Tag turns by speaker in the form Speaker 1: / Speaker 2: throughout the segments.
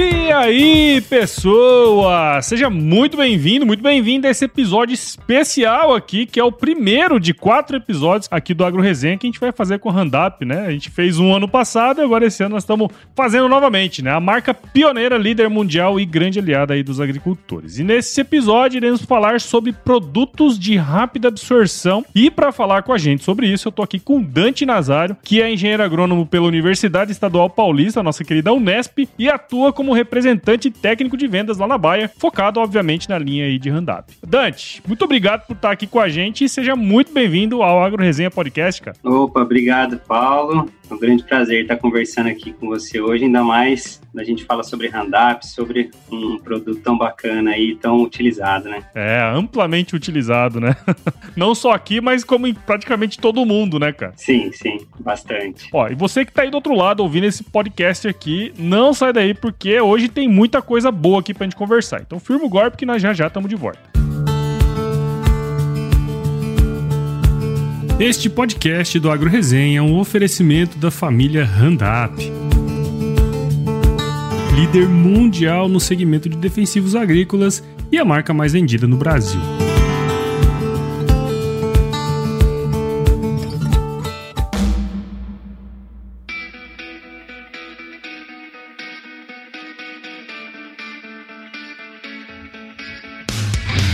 Speaker 1: E aí, pessoa! Seja muito bem-vindo, muito bem-vindo a esse episódio especial aqui, que é o primeiro de quatro episódios aqui do Agro Resenha que a gente vai fazer com o Handap, né? A gente fez um ano passado e agora esse ano nós estamos fazendo novamente, né? A marca pioneira, líder mundial e grande aliada aí dos agricultores. E nesse episódio iremos falar sobre produtos de rápida absorção e para falar com a gente sobre isso, eu tô aqui com Dante Nazário, que é engenheiro agrônomo pela Universidade Estadual Paulista, nossa querida Unesp, e atua como representante técnico de vendas lá na Baia, focado, obviamente, na linha aí de Randap. Dante, muito obrigado por estar aqui com a gente e seja muito bem-vindo ao Agro Resenha Podcast, cara.
Speaker 2: Opa, obrigado, Paulo. É um grande prazer estar conversando aqui com você hoje, ainda mais a gente fala sobre Randap, sobre um produto tão bacana e tão utilizado, né?
Speaker 1: É, amplamente utilizado, né? Não só aqui, mas como em praticamente todo mundo, né, cara?
Speaker 2: Sim, sim, bastante.
Speaker 1: Ó, e você que tá aí do outro lado ouvindo esse podcast aqui, não sai daí porque hoje tem muita coisa boa aqui pra gente conversar. Então firma o golpe que nós já já estamos de volta. Este podcast do Agro Resenha é um oferecimento da família Randap. Líder mundial no segmento de defensivos agrícolas e a marca mais vendida no Brasil.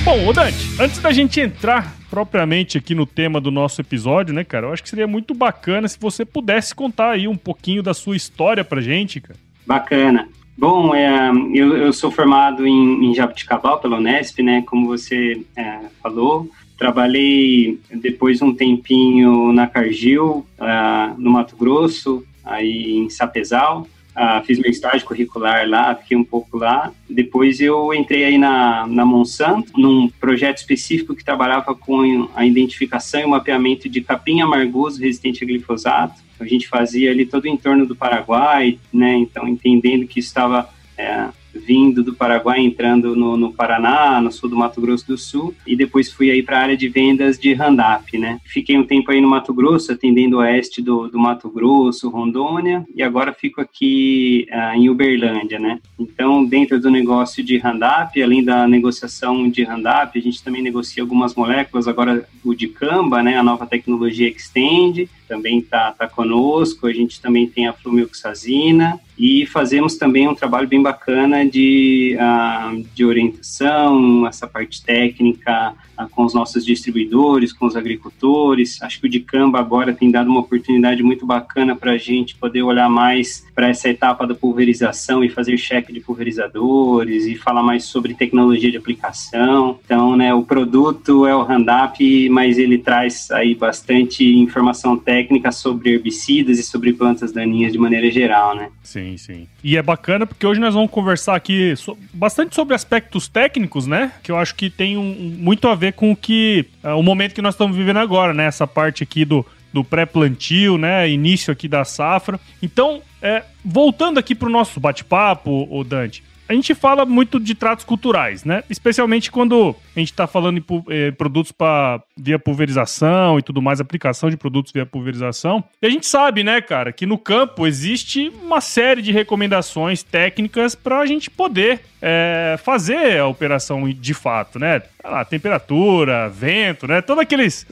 Speaker 1: Bom, ô Dante, antes da gente entrar propriamente aqui no tema do nosso episódio, né, cara? Eu acho que seria muito bacana se você pudesse contar aí um pouquinho da sua história pra gente, cara.
Speaker 2: Bacana. Bom, é, eu, eu, sou formado em, em Jabuticabal pela Unesp, né? Como você é, falou. Trabalhei depois um tempinho na Cargill, uh, no Mato Grosso, aí em Sapezal. Uh, fiz meu estágio curricular lá, fiquei um pouco lá. Depois eu entrei aí na, na Monsanto, num projeto específico que trabalhava com a identificação e o mapeamento de capim amargoso resistente a glifosato. A gente fazia ali todo o entorno do Paraguai, né? Então, entendendo que estava é, vindo do Paraguai, entrando no, no, Paraná, no sul do Mato Grosso do Sul, e depois fui aí para a área de vendas de Randap, né? Fiquei um tempo aí no Mato Grosso, atendendo o oeste do, do Mato Grosso, Rondônia, e agora fico aqui uh, em Uberlândia, né? Então, dentro do negócio de Randap, além da negociação de Randap, a gente também negocia algumas moléculas, agora o de Camba, né? A nova tecnologia Extend, também está tá conosco, a gente também tem a flumioxazina e fazemos também um trabalho bem bacana de, uh, de orientação, essa parte técnica com os nossos distribuidores, com os agricultores. Acho que o Dicamba agora tem dado uma oportunidade muito bacana para a gente poder olhar mais para essa etapa da pulverização e fazer cheque de pulverizadores e falar mais sobre tecnologia de aplicação. Então, né, o produto é o Randap, mas ele traz aí bastante informação técnica sobre herbicidas e sobre plantas daninhas de maneira geral, né?
Speaker 1: Sim, sim. E é bacana porque hoje nós vamos conversar aqui bastante sobre aspectos técnicos, né? Que eu acho que tem um, muito a ver com o que uh, o momento que nós estamos vivendo agora, né? Essa parte aqui do, do pré-plantio, né? Início aqui da safra. Então, é, voltando aqui para o nosso bate-papo, o Dante, a gente fala muito de tratos culturais, né? Especialmente quando a gente está falando em eh, produtos para via pulverização e tudo mais, aplicação de produtos via pulverização. E a gente sabe, né, cara, que no campo existe uma série de recomendações técnicas para a gente poder é, fazer a operação de fato, né? A temperatura, vento, né? Todos aqueles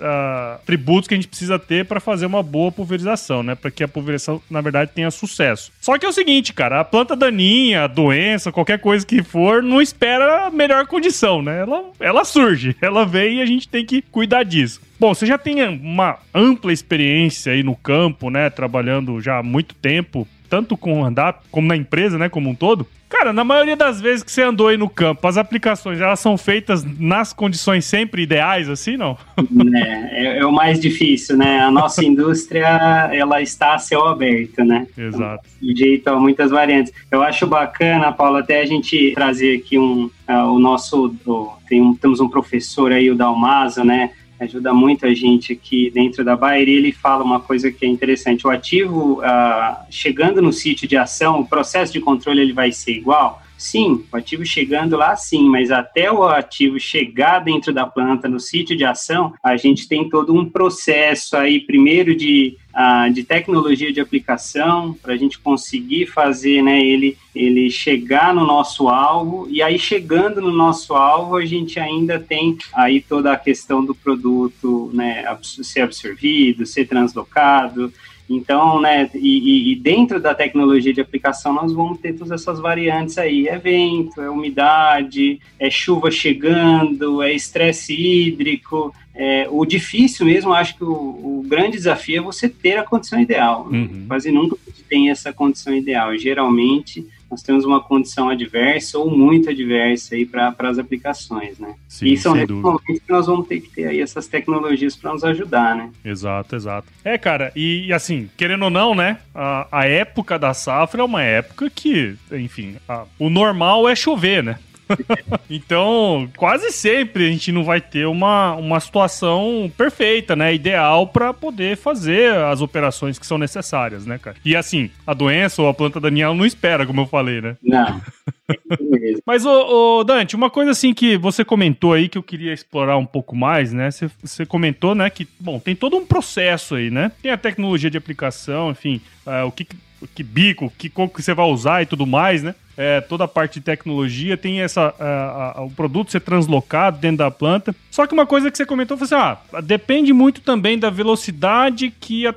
Speaker 1: atributos que a gente precisa ter para fazer uma boa pulverização, né? Para que a pulverização, na verdade, tenha sucesso. Só que é o seguinte, cara, a planta daninha, a doença, coisa que for, não espera a melhor condição, né? Ela, ela surge, ela vem e a gente tem que cuidar disso. Bom, você já tem uma ampla experiência aí no campo, né? Trabalhando já há muito tempo, tanto com o Andap como na empresa, né? Como um todo. Cara, na maioria das vezes que você andou aí no campo, as aplicações, elas são feitas nas condições sempre ideais, assim, não?
Speaker 2: É, é, é o mais difícil, né? A nossa indústria, ela está a céu aberto, né?
Speaker 1: Exato.
Speaker 2: Então, jeito a muitas variantes. Eu acho bacana, Paulo, até a gente trazer aqui um, uh, o nosso, uh, tem um, temos um professor aí, o Dalmaso, né? Ajuda muito a gente aqui dentro da Bayer, ele fala uma coisa que é interessante. O ativo, uh, chegando no sítio de ação, o processo de controle ele vai ser igual? Sim, o ativo chegando lá sim, mas até o ativo chegar dentro da planta, no sítio de ação, a gente tem todo um processo aí, primeiro de ah, de tecnologia de aplicação para a gente conseguir fazer né, ele, ele chegar no nosso alvo e aí chegando no nosso alvo a gente ainda tem aí toda a questão do produto né, ser absorvido, ser translocado, então, né, e, e, dentro da tecnologia de aplicação nós vamos ter todas essas variantes aí, é vento, é umidade, é chuva chegando, é estresse hídrico, é, o difícil mesmo, acho que o, o, grande desafio é você ter a condição ideal. Uhum. Quase nunca tem essa condição ideal. Geralmente, nós temos uma condição adversa ou muito adversa aí para as aplicações, né? Sim, e são momentos que nós vamos ter que ter aí essas tecnologias para nos ajudar, né?
Speaker 1: Exato, exato. É, cara, e, e assim, querendo ou não, né? A, a, época da safra é uma época que, enfim, a, o normal é chover, né? então, quase sempre a gente não vai ter uma, uma situação perfeita, né? Ideal para poder fazer as operações que são necessárias, né, cara? E assim, a doença ou a planta Daniel não espera, como eu falei, né?
Speaker 2: Não.
Speaker 1: Mas, ô, ô, Dante, uma coisa assim que você comentou aí que eu queria explorar um pouco mais, né? Você, você comentou, né, que, bom, tem todo um processo aí, né? Tem a tecnologia de aplicação, enfim, uh, o que, que bico, que como que você vai usar e tudo mais, né? É, toda a parte de tecnologia, tem essa a, a, o produto ser translocado dentro da planta. Só que uma coisa que você comentou foi assim: ah, depende muito também da velocidade que, a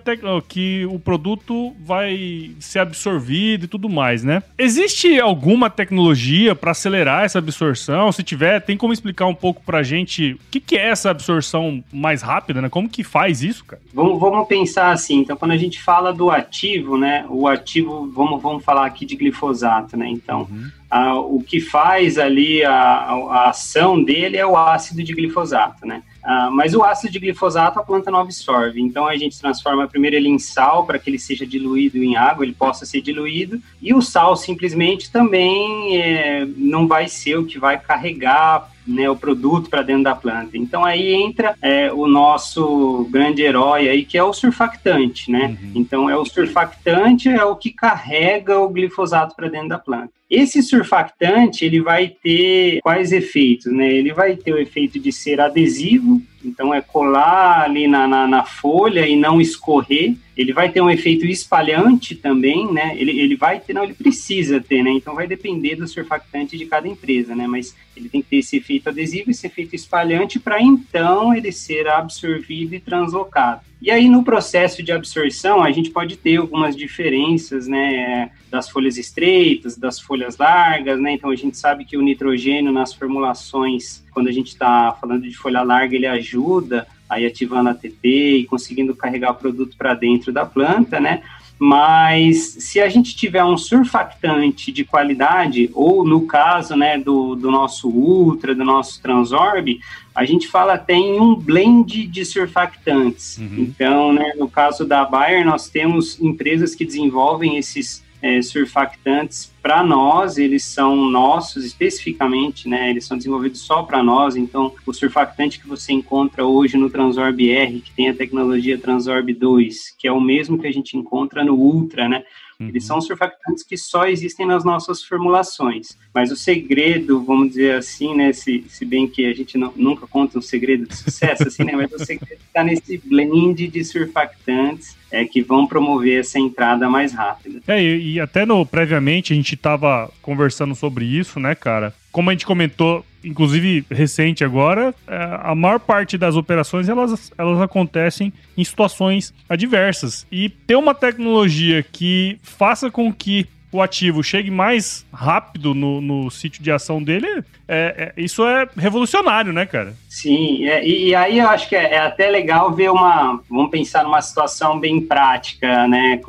Speaker 1: que o produto vai ser absorvido e tudo mais, né? Existe alguma tecnologia para acelerar essa absorção? Se tiver, tem como explicar um pouco pra gente o que, que é essa absorção mais rápida, né? Como que faz isso, cara?
Speaker 2: Vamos, vamos pensar assim, então quando a gente fala do ativo, né? O ativo, vamos, vamos falar aqui de glifosato, né? Então, uhum. a, o que faz ali a, a, ação dele é o ácido de glifosato, né? Ah, mas o ácido de glifosato a planta não absorve, então a gente transforma primeiro ele em sal para que ele seja diluído em água, ele possa ser diluído, e o sal simplesmente também é, não vai ser o que vai carregar né, o produto para dentro da planta. Então aí entra é, o nosso grande herói aí, que é o surfactante, né? Uhum. Então é o surfactante é o que carrega o glifosato para dentro da planta. Esse surfactante, ele vai ter quais efeitos, né? Ele vai ter o efeito de ser adesivo, então é colar ali na, na, na, folha e não escorrer. Ele vai ter um efeito espalhante também, né? Ele, ele vai ter, não, ele precisa ter, né? Então vai depender do surfactante de cada empresa, né? Mas ele tem que ter esse efeito adesivo, esse efeito espalhante, para então ele ser absorvido e translocado. E aí, no processo de absorção, a gente pode ter algumas diferenças, né, das folhas estreitas, das folhas largas, né, então a gente sabe que o nitrogênio nas formulações, quando a gente está falando de folha larga, ele ajuda aí ativando a ATP e conseguindo carregar o produto para dentro da planta, né, mas se a gente tiver um surfactante de qualidade, ou no caso né, do, do nosso Ultra, do nosso Transorb, a gente fala até em um blend de surfactantes. Uhum. Então, né, no caso da Bayer, nós temos empresas que desenvolvem esses é, surfactantes para nós, eles são nossos especificamente, né? Eles são desenvolvidos só para nós. Então, o surfactante que você encontra hoje no Transorb R, que tem a tecnologia Transorb 2, que é o mesmo que a gente encontra no Ultra, né? Uhum. Eles são surfactantes que só existem nas nossas formulações. Mas o segredo, vamos dizer assim, né? Se, se bem que a gente não, nunca conta um segredo de sucesso, assim, né? Mas o segredo está nesse blend de surfactantes é, que vão promover essa entrada mais rápida.
Speaker 1: É, e, e até no previamente a gente estava conversando sobre isso, né, cara? Como a gente comentou, inclusive recente agora, é, a maior parte das operações elas, elas acontecem em situações adversas. E ter uma tecnologia que faça com que o ativo chegue mais rápido no, no sítio de ação dele, é, é, isso é revolucionário, né, cara?
Speaker 2: Sim, é, e, aí eu acho que é, é, até legal ver uma. Vamos pensar numa situação bem prática, né?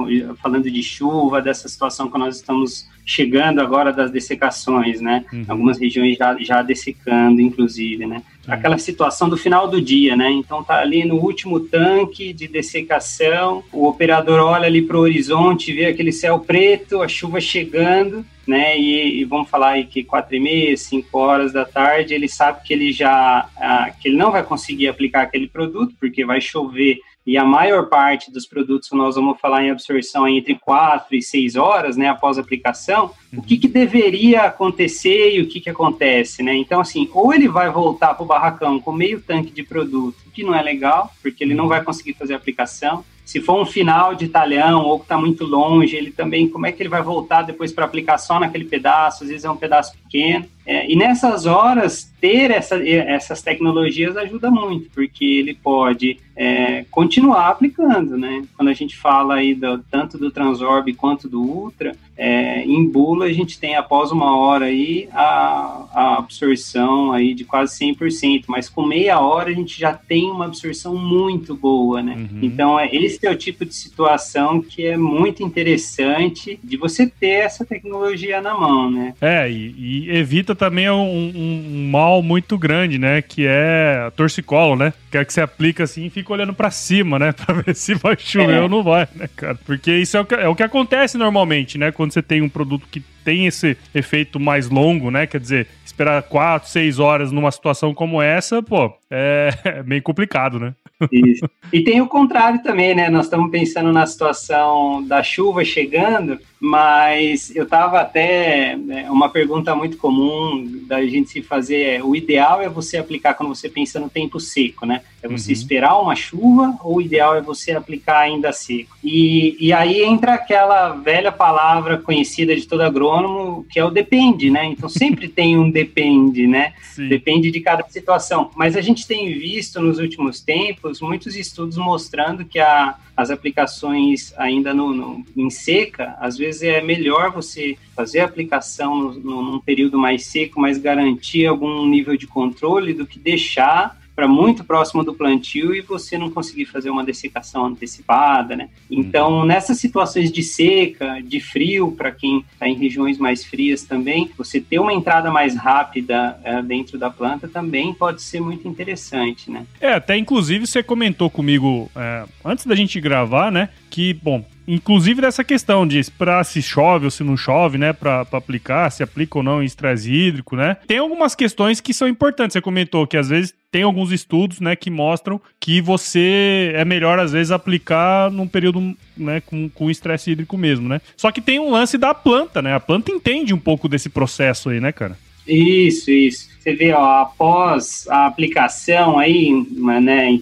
Speaker 2: Falando de chuva, dessa situação que nós estamos chegando agora das dessecações, né? Uhum. Algumas regiões já, já dessecando, inclusive, né? Uhum. Aquela situação do final do dia, né? Então tá ali no último tanque de dessecação, o operador olha ali para o horizonte, vê aquele céu preto, a chuva chegando, né? E, e vamos falar aí que quatro e meia, cinco horas da tarde, ele sabe que ele já ah, que ele não vai conseguir aplicar aquele produto porque vai chover e a maior parte dos produtos que nós vamos falar em absorção é entre 4 e 6 horas, né, após a aplicação, uhum. o que, que deveria acontecer e o que, que acontece, né? Então, assim, ou ele vai voltar para o barracão com meio tanque de produto, que não é legal, porque ele não vai conseguir fazer a aplicação, se for um final de talhão ou que está muito longe, ele também, como é que ele vai voltar depois para aplicar só naquele pedaço? Às vezes é um pedaço pequeno. É, e nessas horas, ter essa, essas tecnologias ajuda muito, porque ele pode é, continuar aplicando, né? Quando a gente fala aí do, tanto do Transorb quanto do Ultra, é, em bula a gente tem após uma hora aí a, a absorção aí de quase 100%, mas com meia hora a gente já tem uma absorção muito boa, né? Uhum. Então, é, esse é o tipo de situação que é muito interessante de você ter essa tecnologia na mão, né?
Speaker 1: É, e, e evita também um, um, um, mal muito grande, né? Que é torcicolo, né? Que é que você aplica assim e fica olhando para cima, né? Pra ver se vai chover é. ou não vai, né, cara? Porque isso é o, que, é o que acontece normalmente, né? Quando você tem um produto que tem esse efeito mais longo, né? Quer dizer, esperar quatro, seis horas numa situação como essa, pô, é, é meio complicado, né?
Speaker 2: Isso. E tem o contrário também, né? Nós estamos pensando na situação da chuva chegando, mas eu estava até né, uma pergunta muito comum da gente se fazer é, o ideal é você aplicar quando você pensa no tempo seco, né? É você uhum. esperar uma chuva ou o ideal é você aplicar ainda seco? E, e aí entra aquela velha palavra conhecida de todo agrônomo que é o depende, né? Então sempre tem um depende, né? Sim. Depende de cada situação. Mas a gente tem visto nos últimos tempos muitos estudos mostrando que a, as aplicações ainda no, no, em seca, às vezes é melhor você fazer a aplicação no, no, num período mais seco, mas garantir algum nível de controle do que deixar para muito próximo do plantio e você não conseguir fazer uma dessecação antecipada, né? Então, uhum. nessas situações de seca, de frio, para quem está em regiões mais frias também, você ter uma entrada mais rápida é, dentro da planta também pode ser muito interessante, né?
Speaker 1: É, até inclusive você comentou comigo é, antes da gente gravar, né? Que, bom, inclusive dessa questão de para se chove ou se não chove, né, para aplicar, se aplica ou não em estresse hídrico, né? Tem algumas questões que são importantes. Você comentou que às vezes tem alguns estudos, né, que mostram que você é melhor às vezes aplicar num período, né, com com estresse hídrico mesmo, né? Só que tem um lance da planta, né? A planta entende um pouco desse processo aí, né, cara?
Speaker 2: Isso, isso. Você vê, ó, após a aplicação aí, né,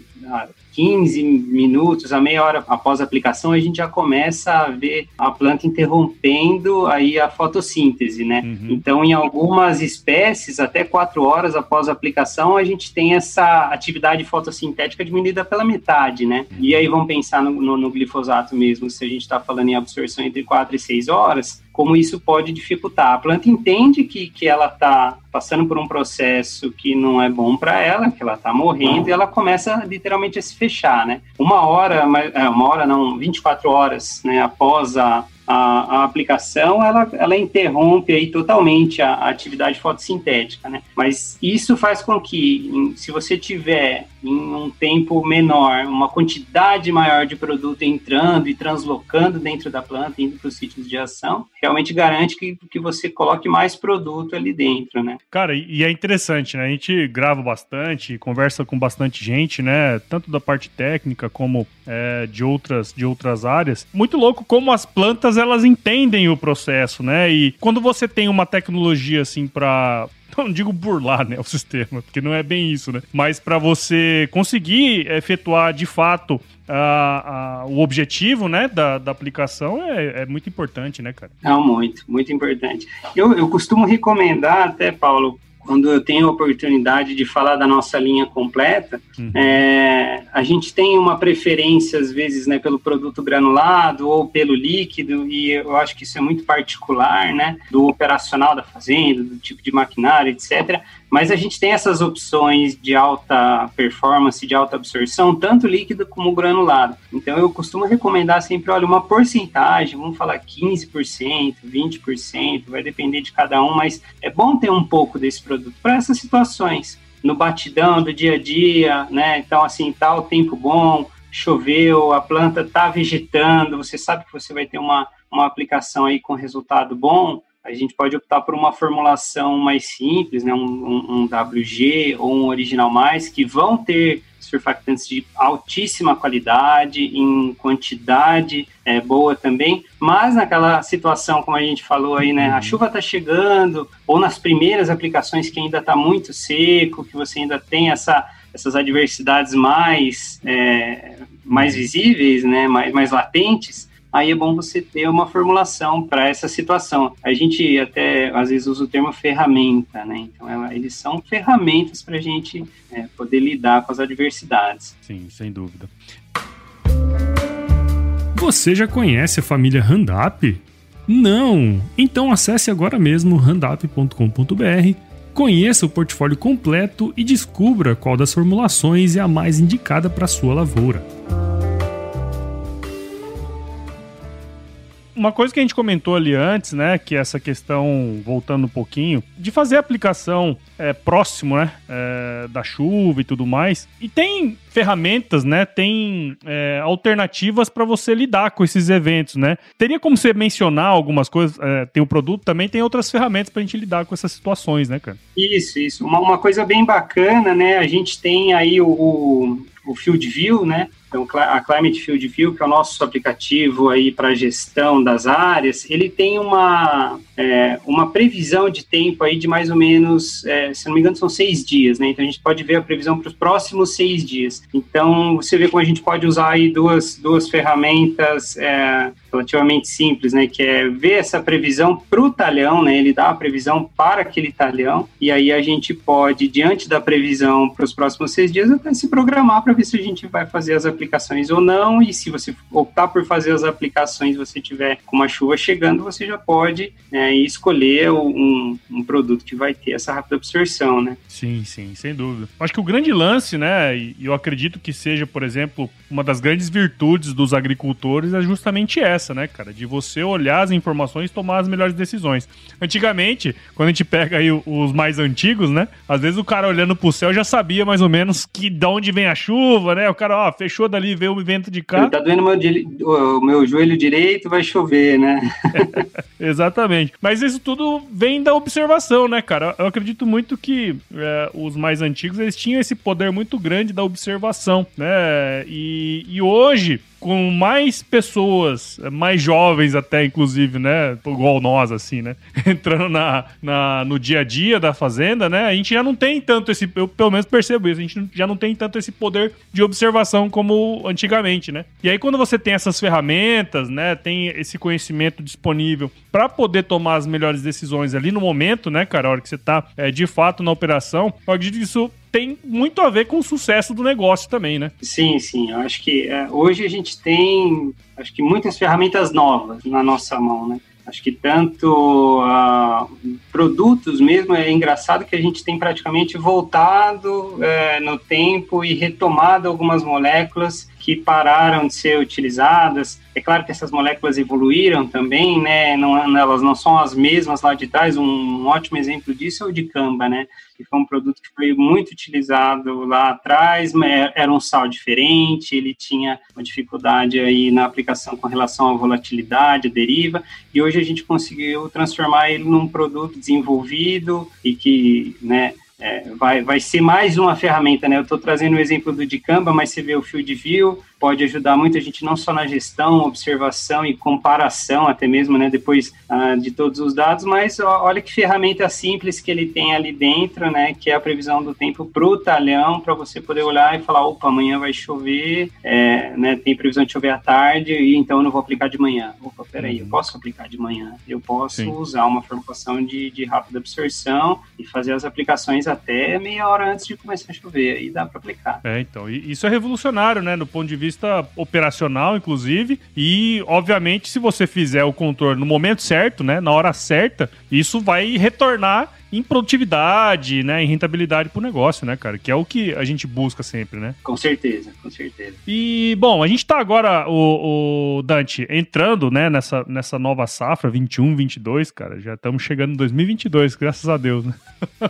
Speaker 2: 15 minutos, a meia hora após a aplicação, a gente já começa a ver a planta interrompendo aí a fotossíntese, né? Uhum. Então, em algumas espécies, até quatro horas após a aplicação, a gente tem essa atividade fotossintética diminuída pela metade, né? E aí vamos pensar no, no, no glifosato mesmo, se a gente está falando em absorção entre quatro e seis horas, como isso pode dificultar. A planta entende que, que ela está passando por um processo que não é bom para ela, que ela está morrendo, e ela começa literalmente a se fechar, né? Uma hora, é, uma hora não, 24 horas, né, após a, a, a, aplicação ela, ela interrompe aí totalmente a, a, atividade fotossintética, né? Mas isso faz com que, se você tiver em um tempo menor, uma quantidade maior de produto entrando e translocando dentro da planta, indo para os sítios de ação, realmente garante que, que você coloque mais produto ali dentro, né?
Speaker 1: Cara, e é interessante, né? A gente grava bastante, conversa com bastante gente, né? Tanto da parte técnica como é, de, outras, de outras áreas. Muito louco como as plantas, elas entendem o processo, né? E quando você tem uma tecnologia, assim, para não digo burlar né, o sistema, porque não é bem isso, né? Mas para você conseguir efetuar de fato o objetivo né, da, da aplicação é, é, muito importante, né, cara?
Speaker 2: Não, muito, muito importante. Eu, eu costumo recomendar até, Paulo, quando eu tenho a oportunidade de falar da nossa linha completa, uhum. é, a gente tem uma preferência, às vezes, né, pelo produto granulado ou pelo líquido, e eu acho que isso é muito particular, né, do operacional da fazenda, do tipo de maquinário, etc. Mas a gente tem essas opções de alta performance, de alta absorção, tanto líquido como granulado. Então eu costumo recomendar sempre, olha, uma porcentagem, vamos falar 15%, 20%, vai depender de cada um, mas é bom ter um pouco desse produto para essas situações. No batidão do dia a dia, né? Então, assim, tá o tempo bom, choveu, a planta está vegetando, você sabe que você vai ter uma, uma aplicação aí com resultado bom, a gente pode optar por uma formulação mais simples, né, um, um, um WG ou um Original Mais, que vão ter surfactantes de altíssima qualidade, em quantidade é, boa também, mas naquela situação, como a gente falou aí, né, a chuva está chegando, ou nas primeiras aplicações que ainda está muito seco, que você ainda tem essa, essas adversidades mais é, mais visíveis, né, mais, mais latentes, aí é bom você ter uma formulação para essa situação. A gente até às vezes usa o termo ferramenta, né? Então ela, eles são ferramentas para a gente é, poder lidar com as adversidades.
Speaker 1: Sim, sem dúvida. Você já conhece a família Handup? Não? Então acesse agora mesmo handup.com.br, conheça o portfólio completo e descubra qual das formulações é a mais indicada para sua lavoura. Uma coisa que a gente comentou ali antes, né, que é essa questão, voltando um pouquinho, de fazer a aplicação é, próximo, né, é, da chuva e tudo mais. E tem ferramentas, né, tem é, alternativas para você lidar com esses eventos, né. Teria como você mencionar algumas coisas, é, tem o produto, também tem outras ferramentas para a gente lidar com essas situações, né, cara?
Speaker 2: Isso, isso. Uma, uma coisa bem bacana, né, a gente tem aí o, o, o Field View, né, então, a Climate Field View, que é o nosso aplicativo aí para gestão das áreas, ele tem uma, é, uma previsão de tempo aí de mais ou menos, é, se não me engano, são seis dias, né? Então, a gente pode ver a previsão para os próximos seis dias. Então, você vê como a gente pode usar aí duas, duas ferramentas é, relativamente simples, né? Que é ver essa previsão para o talhão, né? Ele dá a previsão para aquele talhão, e aí a gente pode, diante da previsão para os próximos seis dias, até se programar para ver se a gente vai fazer as aplicações aplicações ou não, e se você optar por fazer as aplicações, você tiver com uma chuva chegando, você já pode né, escolher um, um, produto que vai ter essa rápida absorção, né?
Speaker 1: Sim, sim, sem dúvida. Acho que o grande lance, né, e eu acredito que seja, por exemplo, uma das grandes virtudes dos agricultores é justamente essa, né, cara, de você olhar as informações e tomar as melhores decisões. Antigamente, quando a gente pega aí os mais antigos, né, às vezes o cara olhando pro céu já sabia mais ou menos que de onde vem a chuva, né, o cara, ó, fechou dali, veio o vento de cá.
Speaker 2: Tá doendo meu, o meu joelho direito, vai chover, né?
Speaker 1: Exatamente. Mas isso tudo vem da observação, né, cara? Eu acredito muito que é, os mais antigos, eles tinham esse poder muito grande da observação, né? E, e hoje, com mais pessoas, mais jovens até, inclusive, né? Igual nós, assim, né? Entrando na, na, no dia a dia da fazenda, né? A gente já não tem tanto esse. Eu pelo menos percebo isso, a gente já não tem tanto esse poder de observação como antigamente, né? E aí, quando você tem essas ferramentas, né? Tem esse conhecimento disponível para poder tomar as melhores decisões ali no momento, né, cara? A hora que você tá é, de fato na operação, eu acredito que isso tem muito a ver com o sucesso do negócio também, né?
Speaker 2: Sim, sim. Eu acho que é, hoje a gente tem acho que muitas ferramentas novas na nossa mão, né? Acho que tanto uh, produtos mesmo, é engraçado que a gente tem praticamente voltado uh, no tempo e retomado algumas moléculas que pararam de ser utilizadas. É claro que essas moléculas evoluíram também, né? Não, elas não são as mesmas lá de trás. Um, ótimo exemplo disso é o de Camba, né? Que foi um produto que foi muito utilizado lá atrás, mas era um sal diferente, ele tinha uma dificuldade aí na aplicação com relação à volatilidade, deriva, e hoje a gente conseguiu transformar ele num produto desenvolvido e que, né, é, vai, vai ser mais uma ferramenta, né? Eu estou trazendo o exemplo do Dicamba, mas você vê o Field View, pode ajudar muito a gente não só na gestão, observação e comparação até mesmo, né, depois ah, de todos os dados, mas ó, olha que ferramenta simples que ele tem ali dentro, né, que é a previsão do tempo para o talhão, para você poder olhar e falar, opa, amanhã vai chover, é, né, tem previsão de chover à tarde, e então eu não vou aplicar de manhã. Opa, peraí, eu uhum. posso aplicar de manhã, eu posso Sim. usar uma formulação de, de rápida absorção e fazer as aplicações até meia hora antes de começar a chover, aí dá para aplicar.
Speaker 1: É, então, isso é revolucionário, né, no ponto de vista operacional, inclusive. E, obviamente, se você fizer o controle no momento certo, né, na hora certa, isso vai retornar em produtividade, né, em rentabilidade pro negócio, né, cara? Que é o que a gente busca sempre, né?
Speaker 2: Com certeza, com certeza.
Speaker 1: E, bom, a gente tá agora, o, o Dante, entrando, né, nessa, nessa nova safra, 21, 22, cara. Já estamos chegando em 2022, graças a Deus, né?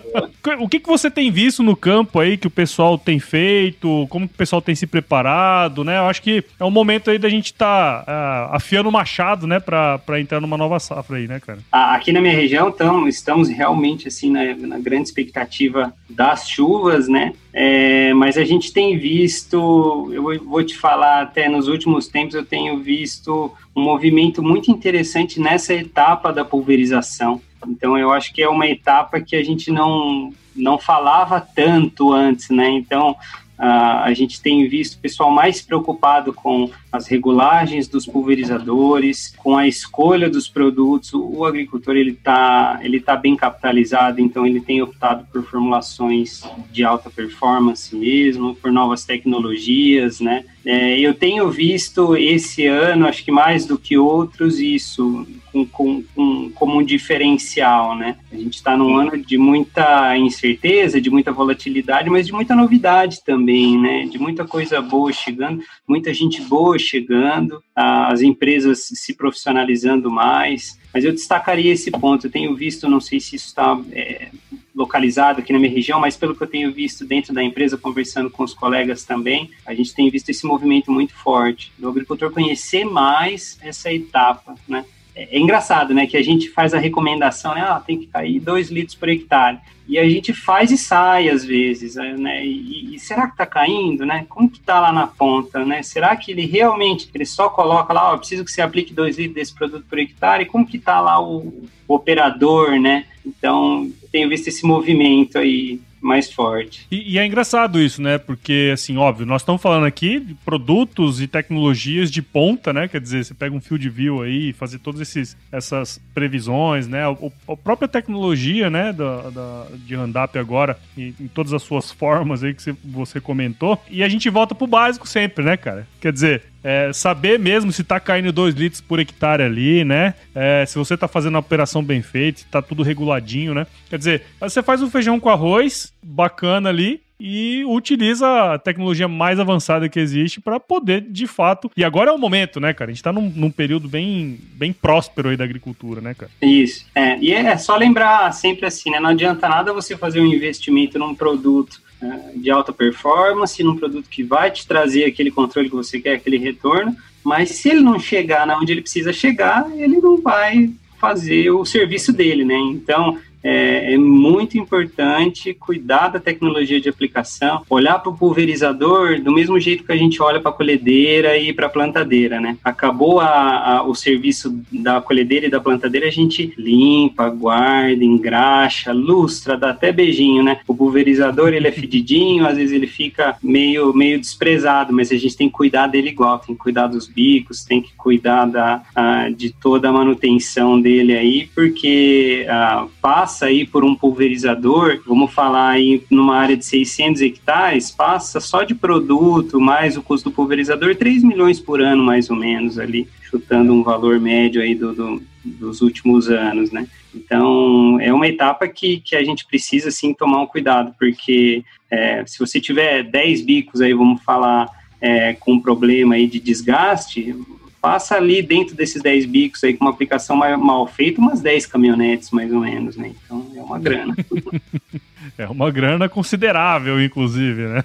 Speaker 1: o que, que você tem visto no campo aí que o pessoal tem feito? Como que o pessoal tem se preparado, né? Eu acho que é um momento aí da gente tá uh, afiando o machado, né, pra, pra entrar numa nova safra aí, né, cara?
Speaker 2: Aqui na minha região, estamos realmente assim na, na grande expectativa das chuvas, né? É, mas a gente tem visto, eu vou te falar, até nos últimos tempos eu tenho visto um movimento muito interessante nessa etapa da pulverização. Então eu acho que é uma etapa que a gente não não falava tanto antes, né? Então a gente tem visto o pessoal mais preocupado com as regulagens dos pulverizadores, com a escolha dos produtos. O agricultor ele está ele tá bem capitalizado, então ele tem optado por formulações de alta performance mesmo, por novas tecnologias, né? É, eu tenho visto esse ano, acho que mais do que outros, isso com, com, com, como um diferencial, né? A gente está num ano de muita incerteza, de muita volatilidade, mas de muita novidade também, né? De muita coisa boa chegando, muita gente boa chegando, as empresas se profissionalizando mais. Mas eu destacaria esse ponto. Eu tenho visto, não sei se isso está é, localizado aqui na minha região, mas pelo que eu tenho visto dentro da empresa, conversando com os colegas também, a gente tem visto esse movimento muito forte do agricultor conhecer mais essa etapa, né? É, é engraçado, né, que a gente faz a recomendação, né, ah, tem que cair 2 litros por hectare, e a gente faz e sai às vezes, né, e, e será que está caindo, né, como que está lá na ponta, né, será que ele realmente, ele só coloca lá, ó, oh, preciso que você aplique 2 litros desse produto por hectare, como que está lá o, o operador, né, então tenho visto esse movimento aí mais forte.
Speaker 1: E, e, é engraçado isso, né? Porque, assim, óbvio, nós estamos falando aqui de produtos e tecnologias de ponta, né? Quer dizer, você pega um field view aí, fazer todas essas previsões, né? O, a própria tecnologia, né, da, da, de Handap agora, em, em, todas as suas formas aí que você comentou. E a gente volta pro básico sempre, né, cara? Quer dizer, é, saber mesmo se tá caindo 2 litros por hectare ali, né? É, se você tá fazendo a operação bem feita, tá tudo reguladinho, né? Quer dizer, você faz um feijão com arroz bacana ali, e utiliza a tecnologia mais avançada que existe para poder, de fato. E agora é o momento, né, cara? A gente está num, num, período bem, bem próspero aí da agricultura, né, cara?
Speaker 2: Isso. É, e é só lembrar sempre assim, né? Não adianta nada você fazer um investimento num produto de alta performance, num produto que vai te trazer aquele controle que você quer, aquele retorno, mas se ele não chegar na onde ele precisa chegar, ele não vai fazer o serviço dele, né? Então, é, é, muito importante cuidar da tecnologia de aplicação, olhar para o pulverizador do mesmo jeito que a gente olha para a colhedeira e para a plantadeira, né? Acabou a, a, o serviço da colhedeira e da plantadeira, a gente limpa, guarda, engraxa, lustra, dá até beijinho, né? O pulverizador, ele é fedidinho, às vezes ele fica meio, meio desprezado, mas a gente tem que cuidar dele igual, tem que cuidar dos bicos, tem que cuidar da, a, de toda a manutenção dele aí, porque a, passa passa aí por um pulverizador, vamos falar aí numa área de 600 hectares, passa só de produto, mais o custo do pulverizador, 3 milhões por ano, mais ou menos, ali, chutando um valor médio aí do, do dos últimos anos, né? Então, é uma etapa que, que a gente precisa, sim, tomar um cuidado, porque é, se você tiver 10 bicos aí, vamos falar, é, com um problema aí de desgaste, passa ali dentro desses 10 bicos aí com uma aplicação mal, feita, umas 10 caminhonetes mais ou menos, né? Então é uma grana.
Speaker 1: é uma grana considerável, inclusive, né?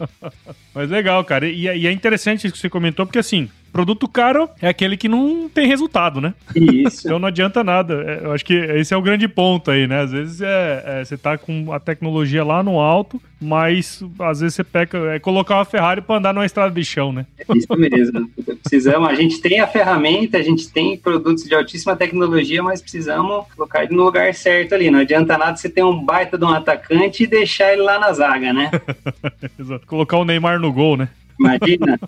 Speaker 1: Mas legal, cara. E, e é interessante isso que você comentou, porque assim, Produto caro é aquele que não tem resultado, né?
Speaker 2: Isso.
Speaker 1: então não adianta nada. É, eu acho que esse é o grande ponto aí, né? Às vezes é, é, você tá com a tecnologia lá no alto, mas às vezes você peca, é colocar uma Ferrari para andar numa estrada de chão, né?
Speaker 2: É isso mesmo. Precisamos, a gente tem a ferramenta, a gente tem produtos de altíssima tecnologia, mas precisamos colocar ele no lugar certo ali. Não adianta nada você ter um baita de um atacante e deixar ele lá na zaga, né?
Speaker 1: Exato. Colocar o Neymar no gol, né?
Speaker 2: Imagina.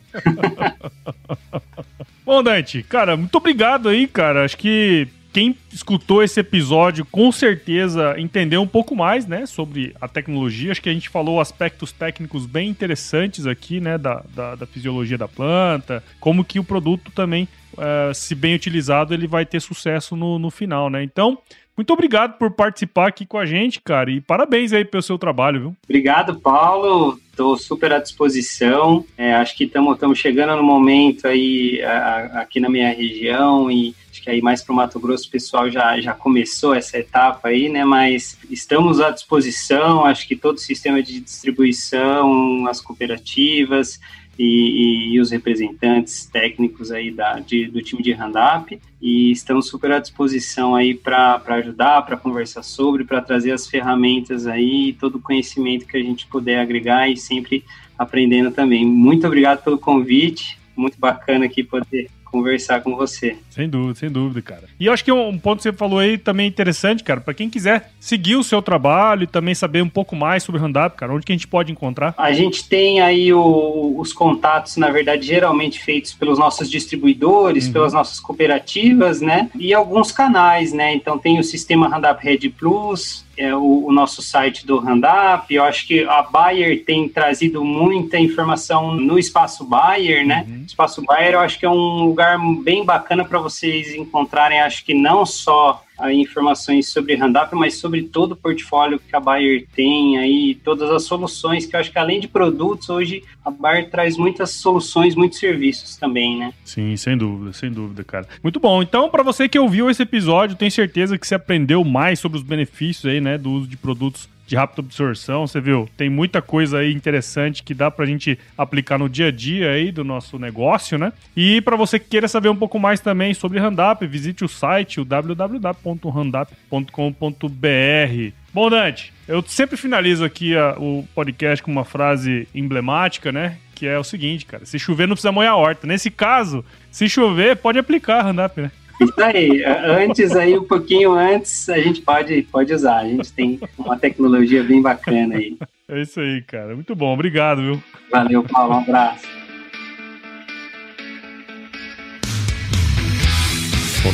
Speaker 1: Bom, Dante, cara, muito obrigado aí, cara. Acho que quem escutou esse episódio com certeza entendeu um pouco mais, né, sobre a tecnologia. Acho que a gente falou aspectos técnicos bem interessantes aqui, né, da, da, da fisiologia da planta, como que o produto também, uh, se bem utilizado, ele vai ter sucesso no, no final, né. Então, muito obrigado por participar aqui com a gente, cara, e parabéns aí pelo seu trabalho, viu?
Speaker 2: Obrigado, Paulo. Estou super à disposição. É, acho que estamos chegando no momento aí a, a, aqui na minha região e acho que aí mais para o Mato Grosso o pessoal já, já começou essa etapa aí, né? Mas estamos à disposição. Acho que todo o sistema de distribuição, as cooperativas, e, e, os representantes técnicos aí da, de, do time de Handap e estamos super à disposição aí para ajudar, para conversar sobre, para trazer as ferramentas aí, todo o conhecimento que a gente puder agregar e sempre aprendendo também. Muito obrigado pelo convite, muito bacana aqui poder conversar com você.
Speaker 1: Sem dúvida, sem dúvida, cara. E eu acho que um ponto que você falou aí também interessante, cara, para quem quiser seguir o seu trabalho e também saber um pouco mais sobre o Handap, cara, onde que a gente pode encontrar?
Speaker 2: A gente tem aí o, os contatos, na verdade, geralmente feitos pelos nossos distribuidores, uhum. pelas nossas cooperativas, né? E alguns canais, né? Então tem o sistema Handap Red Plus, é, o, o, nosso site do Handap. Eu acho que a Bayer tem trazido muita informação no espaço Bayer, né? Uhum. Espaço Bayer eu acho que é um lugar bem bacana para vocês encontrarem, acho que não só informações sobre Handap, mas sobre todo o portfólio que a Bayer tem aí, todas as soluções, que eu acho que além de produtos, hoje a Bayer traz muitas soluções, muitos serviços também, né?
Speaker 1: Sim, sem dúvida, sem dúvida, cara. Muito bom. Então, para você que ouviu esse episódio, tenho certeza que você aprendeu mais sobre os benefícios aí, né, do uso de produtos de rápida absorção, você viu? Tem muita coisa aí interessante que dá pra gente aplicar no dia a dia aí do nosso negócio, né? E para você que queira saber um pouco mais também sobre Randap, visite o site o www.randap.com.br. Bom, Dante, eu sempre finalizo aqui a, o podcast com uma frase emblemática, né? Que é o seguinte, cara: se chover, não precisa molhar a horta. Nesse caso, se chover, pode aplicar Randap, né?
Speaker 2: Isso aí. Antes aí, um pouquinho antes, a gente pode, pode usar. A gente tem uma tecnologia bem bacana aí.
Speaker 1: É isso aí, cara. Muito bom. Obrigado, viu?
Speaker 2: Valeu, Paulo. Um abraço.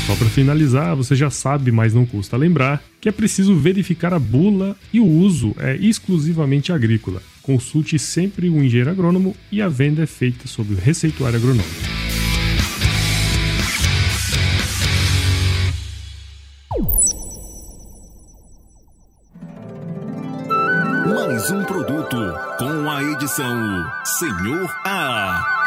Speaker 1: Só para finalizar, você já sabe, mas não custa lembrar, que é preciso verificar a bula e o uso é exclusivamente agrícola. Consulte sempre o engenheiro agrônomo e a venda é feita sob o receituário agronômico.
Speaker 3: A edição Senhor A.